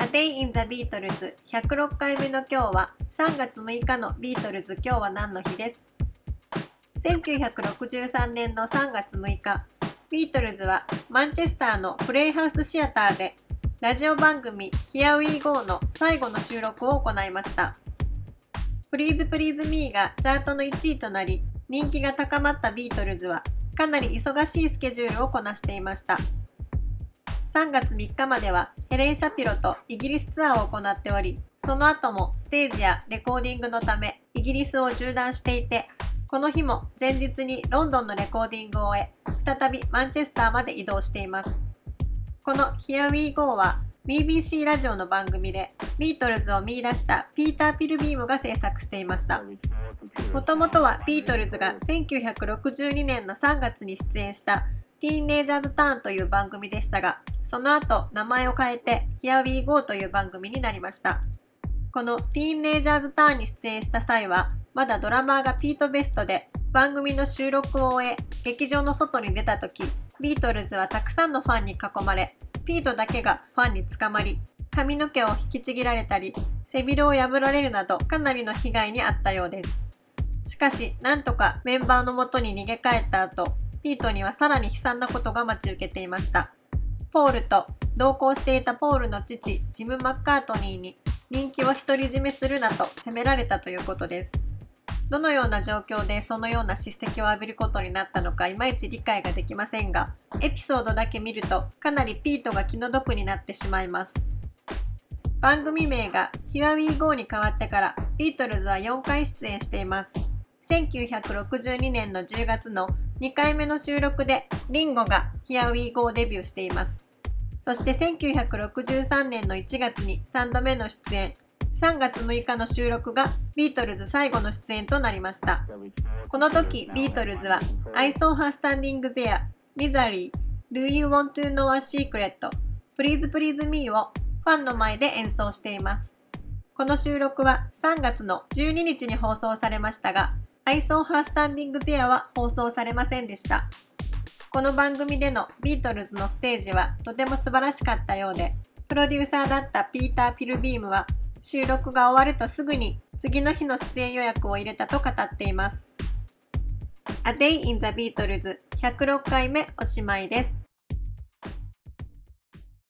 A Day in the Beatles 106回目の今日は3月6日のビートルズ。今日は何の日です？1963年の3月6日。ビートルズはマンチェスターのプレイハウスシアターでラジオ番組 Here We Go の最後の収録を行いました。Please Please Me がチャートの1位となり人気が高まったビートルズはかなり忙しいスケジュールをこなしていました。3月3日まではヘレン・シャピロとイギリスツアーを行っており、その後もステージやレコーディングのためイギリスを縦断していて、この日も前日にロンドンのレコーディングを終え、再びマンチェスターまで移動しています。この Here We Go は BBC ラジオの番組でビートルズを見出したピーター・ピルビームが制作していました。もともとはビートルズが1962年の3月に出演したティーンネイジャーズターンという番組でしたが、その後名前を変えて Here We Go という番組になりました。このティーンネイジャーズターンに出演した際は、まだドラマーがピート・ベストで番組の収録を終え、劇場の外に出た時、ビートルズはたくさんのファンに囲まれ、ピートだけがファンに捕まり、髪の毛を引きちぎられたり、背広を破られるなどかなりの被害に遭ったようです。しかし、なんとかメンバーのもとに逃げ帰った後、ピートにはさらに悲惨なことが待ち受けていました。ポールと同行していたポールの父、ジム・マッカートニーに人気を独り占めするなと責められたということです。どのような状況でそのような叱責を浴びることになったのかいまいち理解ができませんが、エピソードだけ見るとかなりピートが気の毒になってしまいます。番組名が Here We Go に変わってからビートルズは4回出演しています。1962年の10月の2回目の収録でリンゴが Here We Go デビューしています。そして1963年の1月に3度目の出演、3月6日の収録がビートルズ最後の出演となりました。この時、ビートルズは I saw her standing there, Misery, Do you want to know a secret, Please Please Me をファンの前で演奏しています。この収録は3月の12日に放送されましたが、I saw her standing there は放送されませんでした。この番組でのビートルズのステージはとても素晴らしかったようで、プロデューサーだったピーター・ピルビームは収録が終わるとすぐに次の日の出演予約を入れたと語っています。A Day in the Beatles 106回目おしまいです。